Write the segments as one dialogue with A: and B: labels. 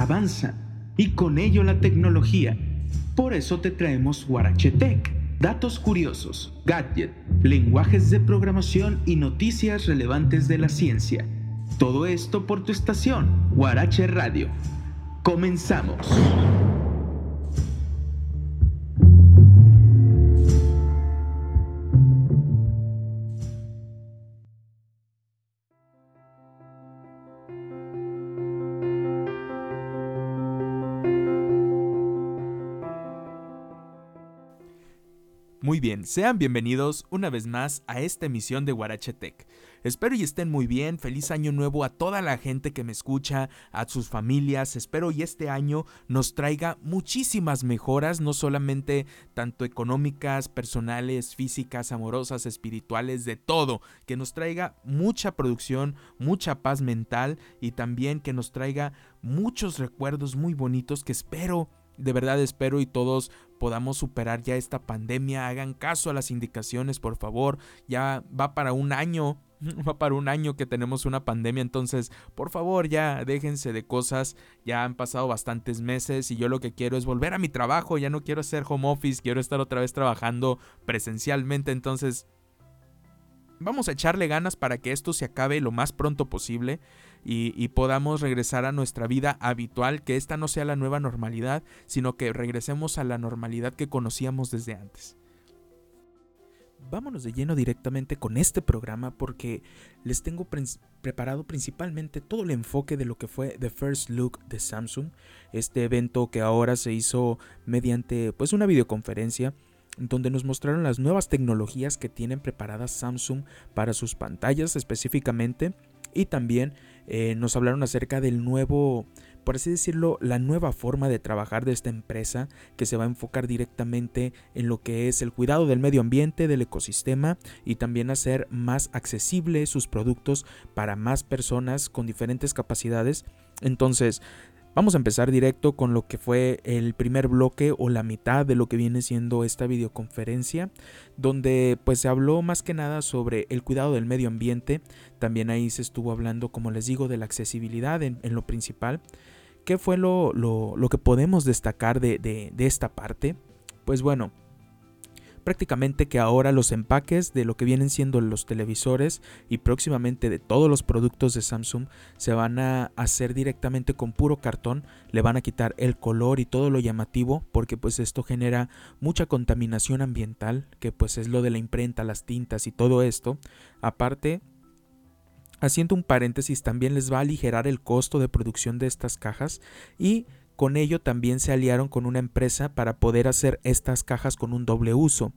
A: avanzan y con ello la tecnología. Por eso te traemos Tech, datos curiosos, gadgets, lenguajes de programación y noticias relevantes de la ciencia. Todo esto por tu estación, Guarache Radio. Comenzamos.
B: Sean bienvenidos una vez más a esta emisión de Guarache Tech. Espero y estén muy bien, feliz año nuevo a toda la gente que me escucha, a sus familias, espero y este año nos traiga muchísimas mejoras, no solamente tanto económicas, personales, físicas, amorosas, espirituales, de todo, que nos traiga mucha producción, mucha paz mental y también que nos traiga muchos recuerdos muy bonitos que espero de verdad espero y todos podamos superar ya esta pandemia. Hagan caso a las indicaciones, por favor. Ya va para un año va para un año que tenemos una pandemia, entonces por favor ya déjense de cosas, ya han pasado bastantes meses y yo lo que quiero es volver a mi trabajo, ya no quiero hacer home office, quiero estar otra vez trabajando presencialmente, entonces vamos a echarle ganas para que esto se acabe lo más pronto posible y, podamos regresar a nuestra vida habitual, que esta no sea la nueva normalidad, sino que regresemos a la normalidad que conocíamos desde antes. Vámonos de lleno directamente con este programa porque les tengo preparado principalmente todo el enfoque de lo que fue The First Look de Samsung, este evento que ahora se hizo mediante pues una videoconferencia donde nos mostraron las nuevas tecnologías que tienen preparadas Samsung para sus pantallas específicamente y también eh, nos hablaron acerca del nuevo, por así decirlo, la nueva forma de trabajar de esta empresa que se va a enfocar directamente en lo que es el cuidado del medio ambiente, del ecosistema y también hacer más accesibles sus productos para más personas con diferentes capacidades. Entonces, Vamos a empezar directo con lo que fue el primer bloque o la mitad de lo que viene siendo esta videoconferencia, donde pues se habló más que nada sobre el cuidado del medio ambiente, también ahí se estuvo hablando, como les digo, de la accesibilidad en, lo principal. ¿Qué fue lo, que podemos destacar de, de esta parte? Pues bueno, prácticamente que ahora los empaques de lo que vienen siendo los televisores y próximamente de todos los productos de Samsung se van a hacer directamente con puro cartón, le van a quitar el color y todo lo llamativo porque pues esto genera mucha contaminación ambiental, que pues es lo de la imprenta, las tintas y todo esto. Aparte, haciendo un paréntesis, también les va a aligerar el costo de producción de estas cajas y con ello también se aliaron con una empresa para poder hacer estas cajas con un doble uso.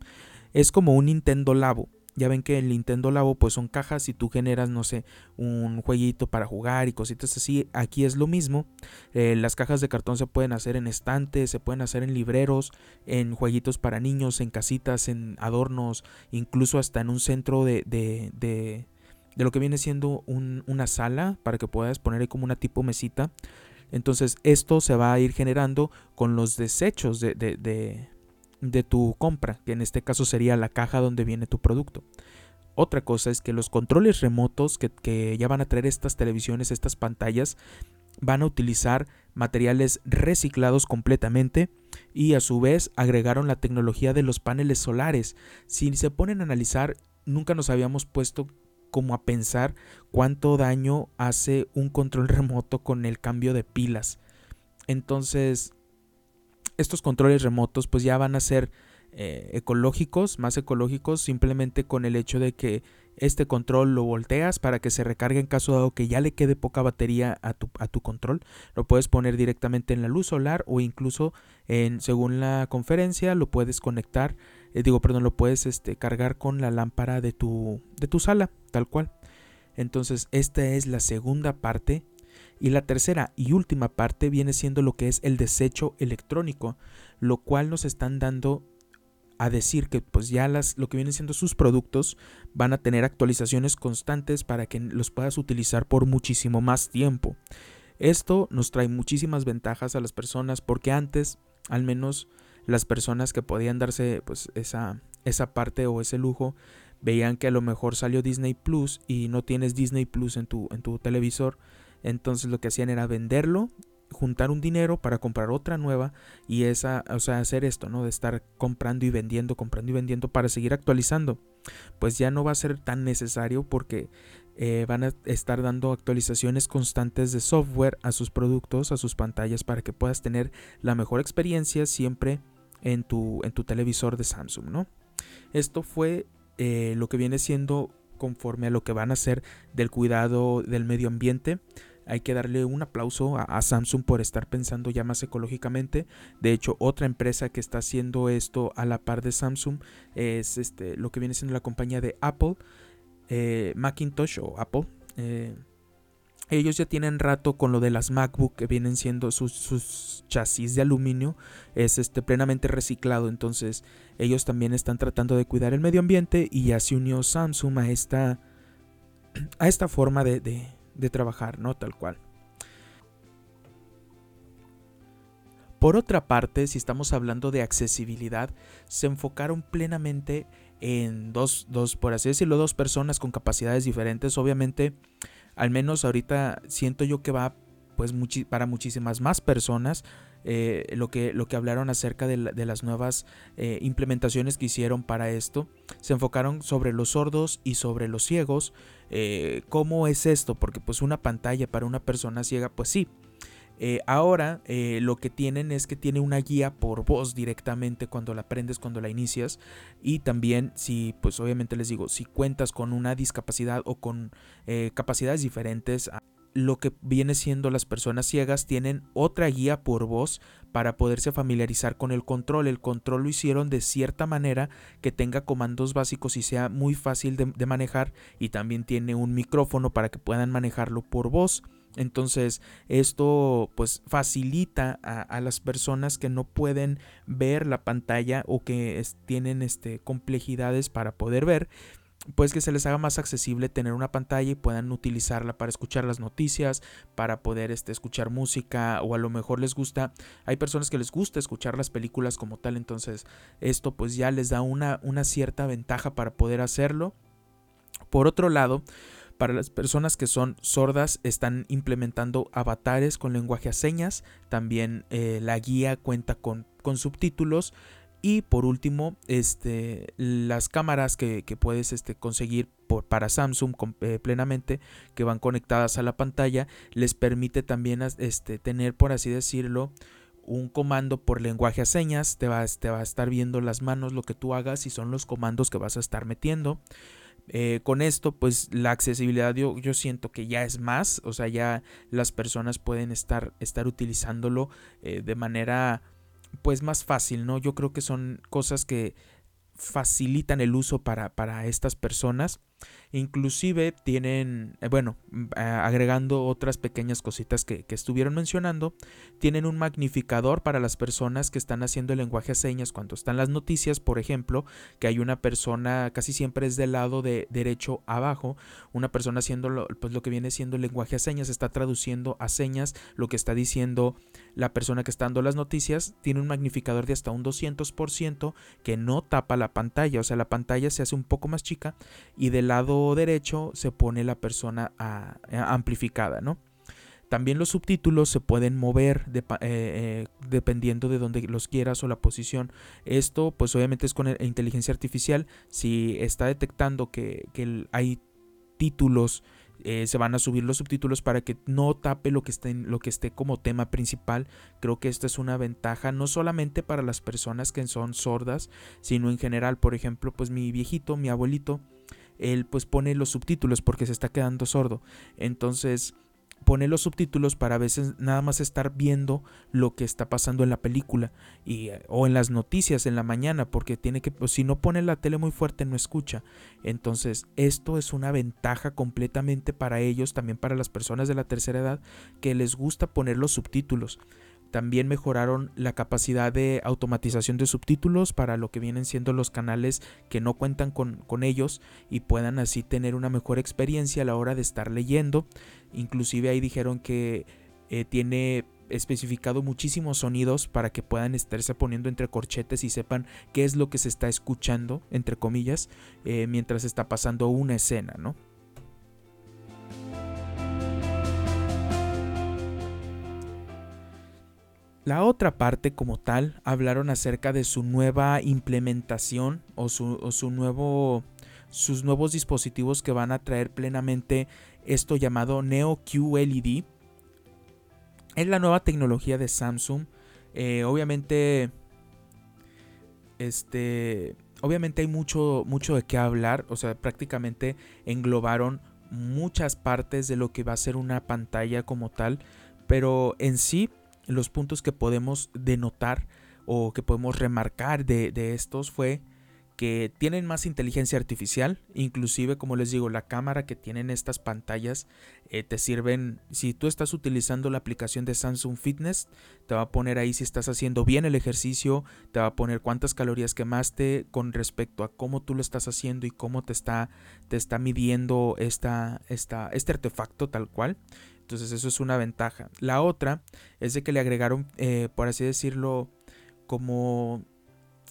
B: Es como un Nintendo Labo. Ya ven que el Nintendo Labo pues son cajas y tú generas, no sé, un jueguito para jugar y cositas así. Aquí es lo mismo. Eh, las cajas de cartón se pueden hacer en estantes, se pueden hacer en libreros, en jueguitos para niños, en casitas, en adornos, incluso hasta en un centro de, de, de, de lo que viene siendo una sala para que puedas poner ahí como una tipo mesita. Entonces esto se va a ir generando con los desechos de, de, tu compra, que en este caso sería la caja donde viene tu producto. Otra cosa es que los controles remotos que, que, ya van a traer estas televisiones, estas pantallas, van a utilizar materiales reciclados completamente y a su vez agregaron la tecnología de los paneles solares. Si se ponen a analizar, nunca nos habíamos puesto como a pensar cuánto daño hace un control remoto con el cambio de pilas. Entonces, estos controles remotos pues ya van a ser eh, ecológicos, más ecológicos, simplemente con el hecho de que este control lo volteas para que se recargue en caso dado que ya le quede poca batería a tu, a tu control. Lo puedes poner directamente en la luz solar o incluso en, según la conferencia, lo puedes conectar eh, digo, perdón, lo puedes este, cargar con la lámpara de tu, de tu sala, tal cual. Entonces, esta es la segunda parte. Y la tercera y última parte viene siendo lo que es el desecho electrónico, lo cual nos están dando a decir que pues ya las, lo que vienen siendo sus productos van a tener actualizaciones constantes para que los puedas utilizar por muchísimo más tiempo. Esto nos trae muchísimas ventajas a las personas porque antes, al menos las personas que podían darse pues esa, esa parte o ese lujo veían que a lo mejor salió Disney Plus y no tienes Disney Plus en tu, en tu televisor, entonces lo que hacían era venderlo juntar un dinero para comprar otra nueva y esa, o sea, hacer esto, ¿no? De estar comprando y vendiendo, comprando y vendiendo para seguir actualizando. Pues ya no va a ser tan necesario porque eh, van a estar dando actualizaciones constantes de software a sus productos, a sus pantallas para que puedas tener la mejor experiencia siempre en tu, en tu televisor de Samsung, ¿no? Esto fue eh, lo que viene siendo conforme a lo que van a hacer del cuidado del medio ambiente. Hay que darle un aplauso a, Samsung por estar pensando ya más ecológicamente. De hecho, otra empresa que está haciendo esto a la par de Samsung es este, lo que viene siendo la compañía de Apple, eh, Macintosh o Apple. Eh, ellos ya tienen rato con lo de las MacBook que vienen siendo sus, chasis de aluminio es este plenamente reciclado. Entonces ellos también están tratando de cuidar el medio ambiente y ya se unió Samsung a esta a esta forma de, de trabajar no tal cual. Por otra parte si estamos hablando de accesibilidad se enfocaron plenamente en dos, dos por así decirlo dos personas con capacidades diferentes. Obviamente al menos ahorita siento yo que va pues para muchísimas más personas eh, lo, que, lo que hablaron acerca de, las nuevas eh, implementaciones que hicieron para esto. Se enfocaron sobre los sordos y sobre los ciegos. Eh, ¿Cómo es esto? Porque pues una pantalla para una persona ciega, pues sí, eh, ahora eh, lo que tienen es que tiene una guía por voz directamente cuando la aprendes, cuando la inicias. Y también si, pues obviamente les digo, si cuentas con una discapacidad o con eh, capacidades diferentes, lo que viene siendo las personas ciegas tienen otra guía por voz para poderse familiarizar con el control. El control lo hicieron de cierta manera que tenga comandos básicos y sea muy fácil de manejar y también tiene un micrófono para que puedan manejarlo por voz. Entonces esto pues facilita a, las personas que no pueden ver la pantalla o que tienen este, complejidades para poder ver pues que se les haga más accesible tener una pantalla y puedan utilizarla para escuchar las noticias, para poder este, escuchar música o a lo mejor les gusta, hay personas que les gusta escuchar las películas como tal, entonces esto pues ya les da una, una cierta ventaja para poder hacerlo. Por otro lado, para las personas que son sordas están implementando avatares con lenguaje a señas. También eh, la guía cuenta con, con, subtítulos. Y por último, este, las cámaras que, puedes este, conseguir por, para Samsung eh, plenamente, que van conectadas a la pantalla, les permite también este, tener, por así decirlo, un comando por lenguaje a señas. Te va, te va a estar viendo las manos lo que tú hagas y son los comandos que vas a estar metiendo. Eh, con esto, pues la accesibilidad yo, yo, siento que ya es más, o sea, ya las personas pueden estar, estar utilizándolo eh, de manera pues más fácil, ¿no? Yo creo que son cosas que facilitan el uso para, para estas personas. Inclusive tienen, eh, bueno, mm, agregando otras pequeñas cositas que, estuvieron mencionando, tienen un magnificador para las personas que están haciendo el lenguaje a señas cuando están las noticias, por ejemplo, que hay una persona, casi siempre es del lado de derecho abajo, una persona haciendo lo, pues lo que viene siendo el lenguaje a señas, está traduciendo a señas lo que está diciendo la persona que está dando las noticias, tiene un magnificador de hasta un 200% que no tapa la pantalla, o sea, la pantalla se hace un poco más chica y del lado derecho se pone la persona amplificada, ¿no? También los subtítulos se pueden mover eh, eh, dependiendo de donde los quieras o la posición. Esto pues obviamente es con inteligencia artificial. Si está detectando que, hay títulos, eh, se van a subir los subtítulos para que no tape lo que, esté, lo que esté como tema principal. Creo que esta es una ventaja no solamente para las personas que son sordas, sino en general. Por ejemplo, pues mi viejito, mi abuelito, él pues pone los subtítulos porque se está quedando sordo. Entonces pone los subtítulos para a veces nada más estar viendo lo que está pasando en la película y, o en las noticias en la mañana porque tiene que pues, si no pone la tele muy fuerte no escucha. Entonces esto es una ventaja completamente para ellos también para las personas de la tercera edad que les gusta poner los subtítulos también mejoraron la capacidad de automatización de subtítulos para lo que vienen siendo los canales que no cuentan con, ellos y puedan así tener una mejor experiencia a la hora de estar leyendo. Inclusive ahí dijeron que eh, tiene especificado muchísimos sonidos para que puedan estarse poniendo entre corchetes y sepan qué es lo que se está escuchando, entre comillas, eh, mientras está pasando una escena, ¿no? La otra parte como tal hablaron acerca de su nueva implementación o su, nuevo, sus nuevos dispositivos que van a traer plenamente esto llamado Neo QLED. Es la nueva tecnología de Samsung. Eh, obviamente, este, obviamente hay mucho, mucho de qué hablar. O sea, prácticamente englobaron muchas partes de lo que va a ser una pantalla como tal. Pero en sí los puntos que podemos denotar o que podemos remarcar de, estos fue que tienen más inteligencia artificial, inclusive como les digo, la cámara que tienen estas pantallas eh, te sirven, si tú estás utilizando la aplicación de Samsung Fitness, te va a poner ahí si estás haciendo bien el ejercicio, te va a poner cuántas calorías quemaste con respecto a cómo tú lo estás haciendo y cómo te está, te está midiendo esta, esta, este artefacto tal cual. Entonces eso es una ventaja. La otra es de que le agregaron, eh, por así decirlo, como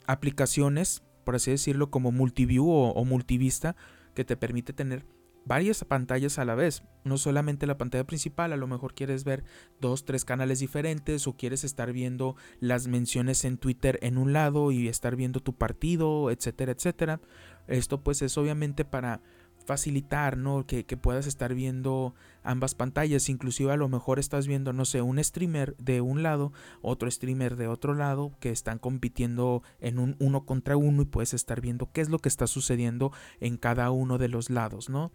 B: aplicaciones, por así decirlo, como multiview o, o multivista, que te permite tener varias pantallas a la vez, no solamente la pantalla principal, a lo mejor quieres ver dos, tres canales diferentes o quieres estar viendo las menciones en Twitter en un lado y estar viendo tu partido, etcétera, etcétera. Esto pues es obviamente para facilitar, ¿no? Que, puedas estar viendo ambas pantallas. Inclusive a lo mejor estás viendo, no sé, un streamer de un lado, otro streamer de otro lado, que están compitiendo en un uno contra uno y puedes estar viendo qué es lo que está sucediendo en cada uno de los lados, ¿no?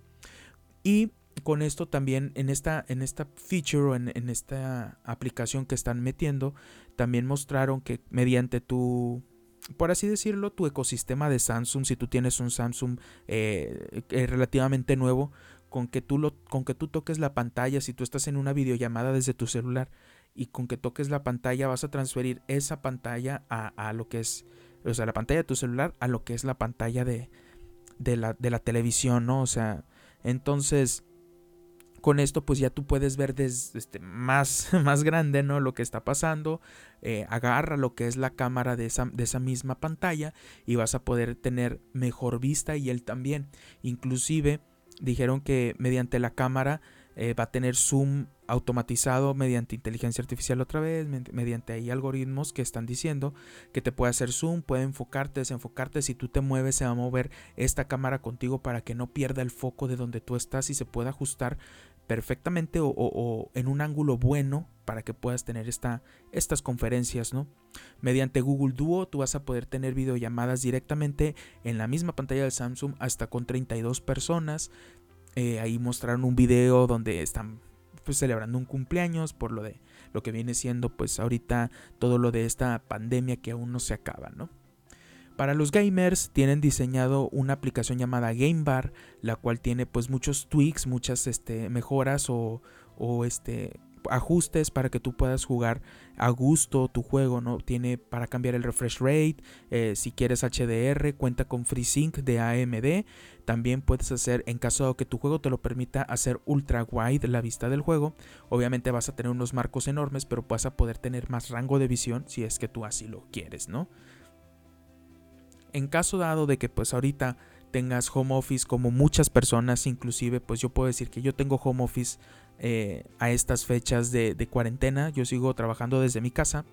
B: Y con esto también en esta, en esta feature o en, en esta aplicación que están metiendo, también mostraron que mediante tu por así decirlo, tu ecosistema de Samsung, si tú tienes un Samsung eh, relativamente nuevo, con que, tú lo, con que tú toques la pantalla, si tú estás en una videollamada desde tu celular y con que toques la pantalla vas a transferir esa pantalla a, lo que es, o sea, la pantalla de tu celular a lo que es la pantalla de, de, la, de la televisión, ¿no? O sea, entonces con esto pues ya tú puedes ver desde este, más, más grande ¿no? lo que está pasando, eh, agarra lo que es la cámara de esa, de esa misma pantalla y vas a poder tener mejor vista y él también. Inclusive dijeron que mediante la cámara eh, va a tener zoom automatizado mediante inteligencia artificial otra vez, mediante ahí algoritmos que están diciendo que te puede hacer zoom, puede enfocarte, desenfocarte, si tú te mueves se va a mover esta cámara contigo para que no pierda el foco de donde tú estás y se pueda ajustar perfectamente o, en un ángulo bueno para que puedas tener esta, estas conferencias, ¿no? Mediante Google Duo tú vas a poder tener videollamadas directamente en la misma pantalla del Samsung hasta con 32 personas. Eh, ahí mostraron un video donde están pues celebrando un cumpleaños por lo de lo que viene siendo pues ahorita todo lo de esta pandemia que aún no se acaba, ¿no? Para los gamers tienen diseñado una aplicación llamada Game Bar, la cual tiene pues muchos tweaks, muchas este, mejoras o, o este, ajustes para que tú puedas jugar a gusto tu juego, ¿no? Tiene para cambiar el refresh rate, eh, si quieres HDR, cuenta con FreeSync de AMD. También puedes hacer, en caso de que tu juego te lo permita, hacer ultra wide la vista del juego. Obviamente vas a tener unos marcos enormes, pero vas a poder tener más rango de visión si es que tú así lo quieres, ¿no? en caso dado de que pues ahorita tengas home office como muchas personas, inclusive pues yo puedo decir que yo tengo home office eh, a estas fechas de, cuarentena, yo sigo trabajando desde mi casa.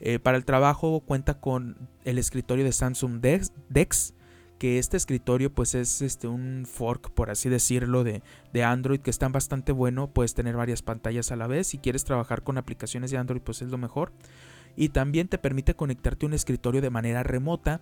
B: Eh, para el trabajo cuenta con el escritorio de Samsung Dex, que este escritorio pues es este un fork por así decirlo de, de, Android que está bastante bueno, puedes tener varias pantallas a la vez, si quieres trabajar con aplicaciones de Android pues es lo mejor. Y también te permite conectarte a un escritorio de manera remota.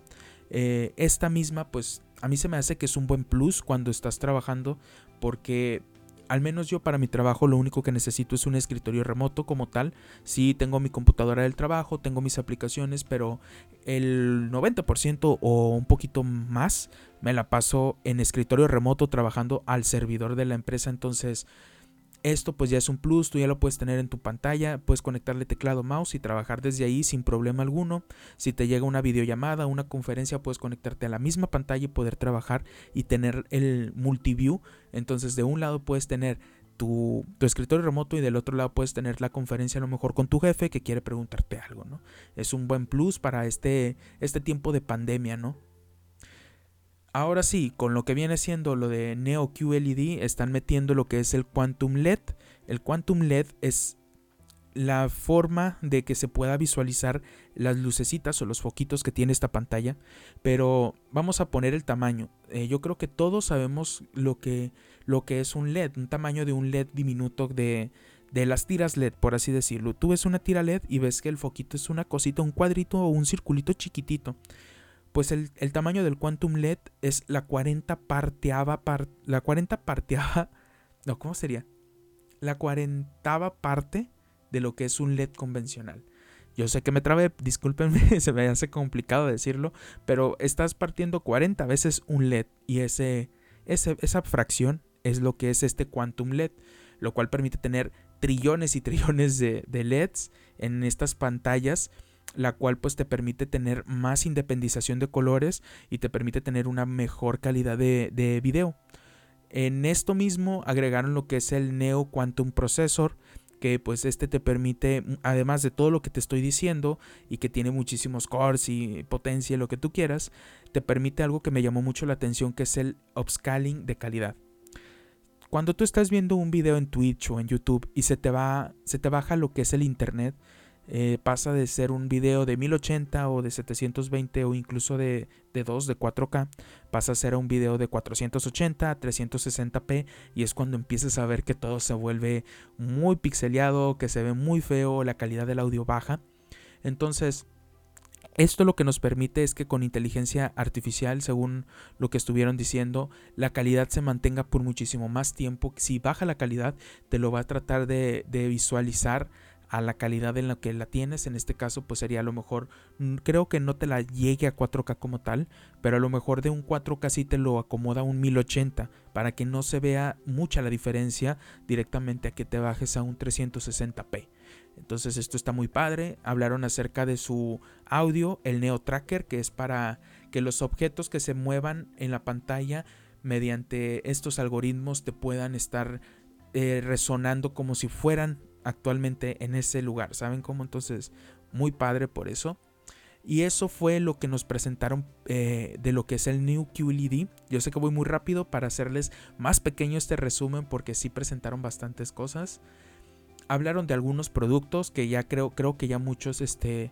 B: Eh, esta misma, pues a mí se me hace que es un buen plus cuando estás trabajando porque al menos yo para mi trabajo lo único que necesito es un escritorio remoto como tal. Sí, tengo mi computadora del trabajo, tengo mis aplicaciones, pero el 90% o un poquito más me la paso en escritorio remoto trabajando al servidor de la empresa. Entonces esto pues ya es un plus, tú ya lo puedes tener en tu pantalla, puedes conectarle teclado mouse y trabajar desde ahí sin problema alguno. Si te llega una videollamada, una conferencia, puedes conectarte a la misma pantalla y poder trabajar y tener el multiview. Entonces de un lado puedes tener tu, escritorio remoto y del otro lado puedes tener la conferencia a lo mejor con tu jefe que quiere preguntarte algo, ¿no? Es un buen plus para este, este tiempo de pandemia, ¿no? Ahora sí, con lo que viene siendo lo de Neo QLED, están metiendo lo que es el Quantum LED. El Quantum LED es la forma de que se pueda visualizar las lucecitas o los foquitos que tiene esta pantalla, pero vamos a poner el tamaño. Eh, yo creo que todos sabemos lo que, lo que es un LED, un tamaño de un LED diminuto de, de las tiras LED, por así decirlo. Tú ves una tira LED y ves que el foquito es una cosita, un cuadrito o un circulito chiquitito. Pues el, tamaño del Quantum LED es la 40 parteaba, la 40 parteaba, no, ¿cómo sería? La cuarentava parte de lo que es un LED convencional. Yo sé que me trabé, discúlpenme, se me hace complicado decirlo, pero estás partiendo 40 veces un LED y ese, esa fracción es lo que es este Quantum LED, lo cual permite tener trillones y trillones de, LEDs en estas pantallas la cual pues te permite tener más independización de colores y te permite tener una mejor calidad de, de video. En esto mismo agregaron lo que es el Neo Quantum Processor, que pues este te permite, además de todo lo que te estoy diciendo y que tiene muchísimos cores y potencia, lo que tú quieras, te permite algo que me llamó mucho la atención, que es el upscaling de calidad. Cuando tú estás viendo un video en Twitch o en YouTube y se te, va, se te baja lo que es el internet, eh, pasa de ser un video de 1080 o de 720 o incluso de, de 2, de 4K, pasa a ser un video de 480 a 360p y es cuando empiezas a ver que todo se vuelve muy pixeleado, que se ve muy feo, la calidad del audio baja. Entonces, esto lo que nos permite es que con inteligencia artificial, según lo que estuvieron diciendo, la calidad se mantenga por muchísimo más tiempo. Si baja la calidad, te lo va a tratar de, visualizar a la calidad en la que la tienes. En este caso, pues sería a lo mejor, creo que no te la llegue a 4K como tal, pero a lo mejor de un 4K sí te lo acomoda a un 1080 para que no se vea mucha la diferencia directamente a que te bajes a un 360p. Entonces esto está muy padre. Hablaron acerca de su audio, el Neo Tracker, que es para que los objetos que se muevan en la pantalla mediante estos algoritmos te puedan estar eh, resonando como si fueran actualmente en ese lugar. ¿Saben cómo? Entonces, muy padre por eso. Y eso fue lo que nos presentaron eh, de lo que es el New QLED. Yo sé que voy muy rápido para hacerles más pequeño este resumen porque sí presentaron bastantes cosas hablaron de algunos productos que ya creo, creo que ya muchos, este,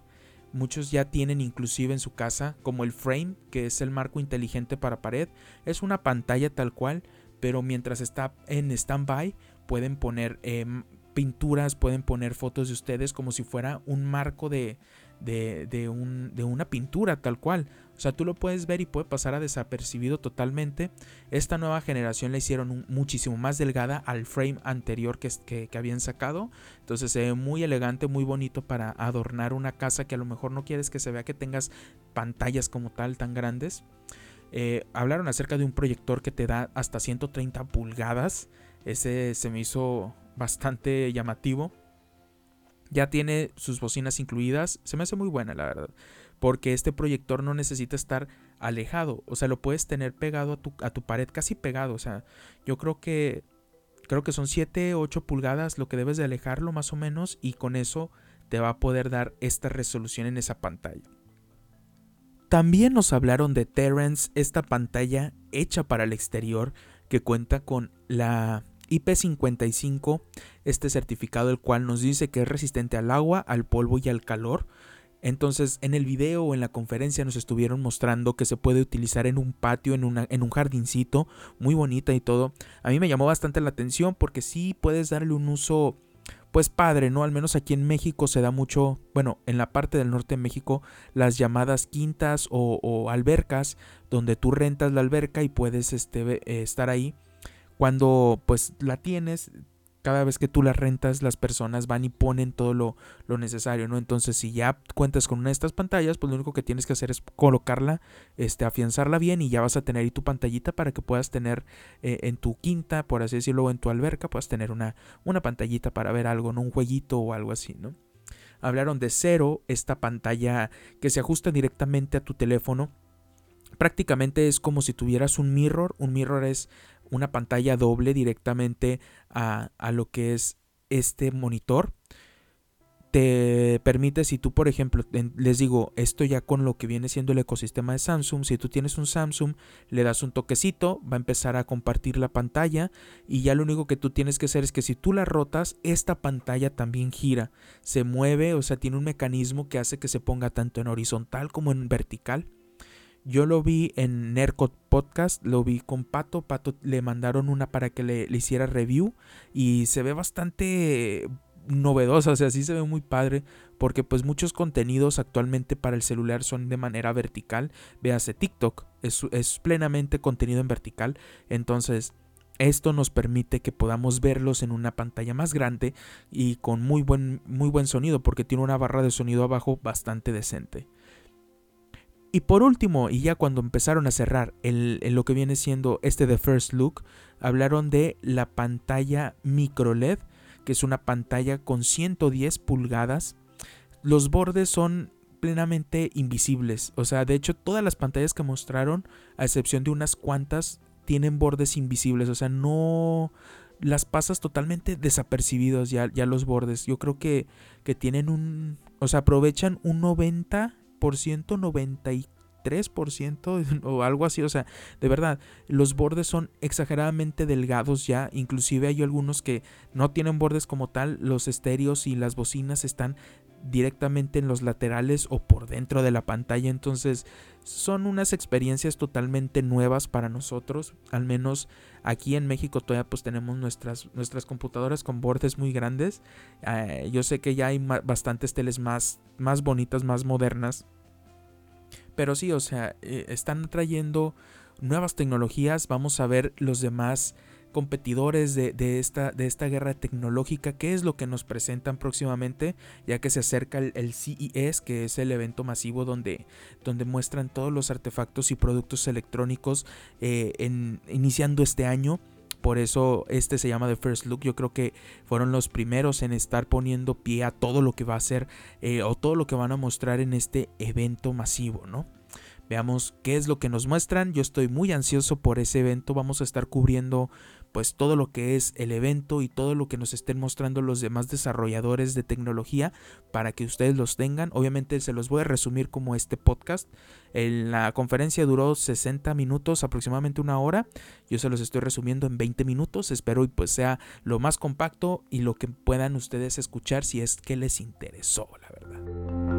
B: muchos ya tienen inclusive en su casa, como el frame, que es el marco inteligente para pared. Es una pantalla tal cual, pero mientras está en stand-by pueden poner em, pinturas, pueden poner fotos de ustedes como si fuera un marco de, de, un, de una pintura tal cual. O sea, tú lo puedes ver y puede pasar a desapercibido totalmente. Esta nueva generación la hicieron muchísimo más delgada al frame anterior que, que, habían sacado. Entonces se muy elegante, muy bonito para adornar una casa que a lo mejor no quieres que se vea que tengas pantallas como tal tan grandes. Eh, hablaron acerca de un proyector que te da hasta 130 pulgadas. Ese se me hizo bastante llamativo. Ya tiene sus bocinas incluidas. Se me hace muy buena, la verdad porque este proyector no necesita estar alejado, o sea, lo puedes tener pegado a tu, a tu pared, casi pegado, o sea, yo creo que creo que son 7, 8 pulgadas lo que debes de alejarlo más o menos y con eso te va a poder dar esta resolución en esa pantalla. También nos hablaron de Terrence, esta pantalla hecha para el exterior que cuenta con la IP55, este certificado el cual nos dice que es resistente al agua, al polvo y al calor, entonces, en el video o en la conferencia nos estuvieron mostrando que se puede utilizar en un patio, en, un jardincito, muy bonita y todo. A mí me llamó bastante la atención porque sí puedes darle un uso, pues padre, ¿no? Al menos aquí en México se da mucho, bueno, en la parte del norte de México, las llamadas quintas o, albercas, donde tú rentas la alberca y puedes este, eh, estar ahí. Cuando pues la tienes, cada vez que tú las rentas, las personas van y ponen todo lo, necesario, ¿no? Entonces, si ya cuentas con una de estas pantallas, pues lo único que tienes que hacer es colocarla, este, afianzarla bien y ya vas a tener ahí tu pantallita para que puedas tener eh, en tu quinta, por así decirlo, en tu alberca, puedas tener una, una pantallita para ver algo, ¿no? Un jueguito o algo así, ¿no? Hablaron de cero, esta pantalla que se ajusta directamente a tu teléfono. Prácticamente es como si tuvieras un mirror. Un mirror es una pantalla doble directamente a, lo que es este monitor. te permite, si tú por ejemplo, les digo, esto ya con lo que viene siendo el ecosistema de Samsung, si tú tienes un Samsung, le das un toquecito, va a empezar a compartir la pantalla y ya lo único que tú tienes que hacer es que si tú la rotas, esta pantalla también gira, se mueve, o sea, tiene un mecanismo que hace que se ponga tanto en horizontal como en vertical. Yo lo vi en Nercot Podcast, lo vi con Pato. Pato le mandaron una para que le, hiciera review y se ve bastante novedosa, o sea, sí se ve muy padre, porque pues muchos contenidos actualmente para el celular son de manera vertical, véase TikTok, es, es plenamente contenido en vertical, entonces esto nos permite que podamos verlos en una pantalla más grande y con muy buen, muy buen sonido, porque tiene una barra de sonido abajo bastante decente. Y por último, y ya cuando empezaron a cerrar el, lo que viene siendo este The First Look, hablaron de la pantalla micro LED que es una pantalla con 110 pulgadas. Los bordes son plenamente invisibles. O sea, de hecho todas las pantallas que mostraron, a excepción de unas cuantas, tienen bordes invisibles. O sea, no las pasas totalmente desapercibidos ya, ya los bordes. Yo creo que, que tienen un... O sea, aprovechan un 90%, 93% 3% o algo así. O sea, de verdad, los bordes son exageradamente delgados ya. Inclusive hay algunos que no tienen bordes como tal. Los estéreos y las bocinas están directamente en los laterales o por dentro de la pantalla. Entonces son unas experiencias totalmente nuevas para nosotros. Al menos aquí en México todavía pues tenemos nuestras, nuestras computadoras con bordes muy grandes. Eh, yo sé que ya hay bastantes teles más, más bonitas, más modernas pero sí, o sea, eh, están trayendo nuevas tecnologías. Vamos a ver los demás competidores de, esta, de esta guerra tecnológica, qué es lo que nos presentan próximamente, ya que se acerca el, CES, que es el evento masivo donde, donde muestran todos los artefactos y productos electrónicos eh, iniciando este año. Por eso este se llama The First Look. Yo creo que fueron los primeros en estar poniendo pie a todo lo que va a ser eh, o todo lo que van a mostrar en este evento masivo, ¿no? Veamos qué es lo que nos muestran. Yo estoy muy ansioso por ese evento. Vamos a estar cubriendo pues todo lo que es el evento y todo lo que nos estén mostrando los demás desarrolladores de tecnología para que ustedes los tengan. Obviamente se los voy a resumir como este podcast. La conferencia duró 60 minutos, aproximadamente una hora. Yo se los estoy resumiendo en 20 minutos. Espero y pues sea lo más compacto y lo que puedan ustedes escuchar si es que les interesó, la verdad.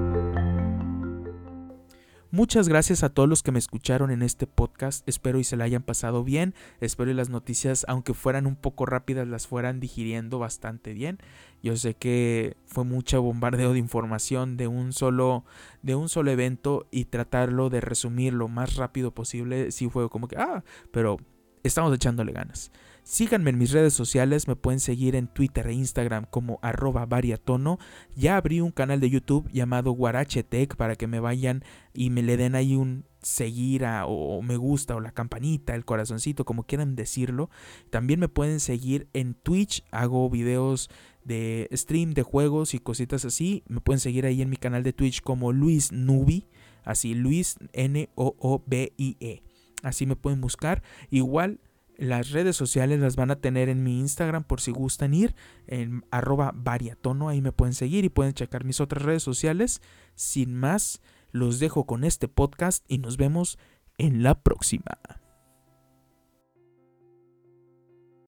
B: Muchas gracias a todos los que me escucharon en este podcast. Espero y se la hayan pasado bien. Espero y las noticias, aunque fueran un poco rápidas, las fueran digiriendo bastante bien. Yo sé que fue mucho bombardeo de información de un solo de un solo evento y tratarlo de resumir lo más rápido posible. Sí fue como que ah, pero estamos echándole ganas. Síganme en mis redes sociales, me pueden seguir en Twitter e Instagram como arroba variatono. Ya abrí un canal de YouTube llamado Guarachetec para que me vayan y me le den ahí un seguir o me gusta o la campanita, el corazoncito, como quieran decirlo. También me pueden seguir en Twitch, hago videos de stream de juegos y cositas así. Me pueden seguir ahí en mi canal de Twitch como Luis Nubi, así Luis N-O-O-B-I-E. Así me pueden buscar. Igual las redes sociales las van a tener en mi Instagram por si gustan ir, en arroba variatono, ahí me pueden seguir y pueden checar mis otras redes sociales. Sin más, los dejo con este podcast y nos vemos en la próxima.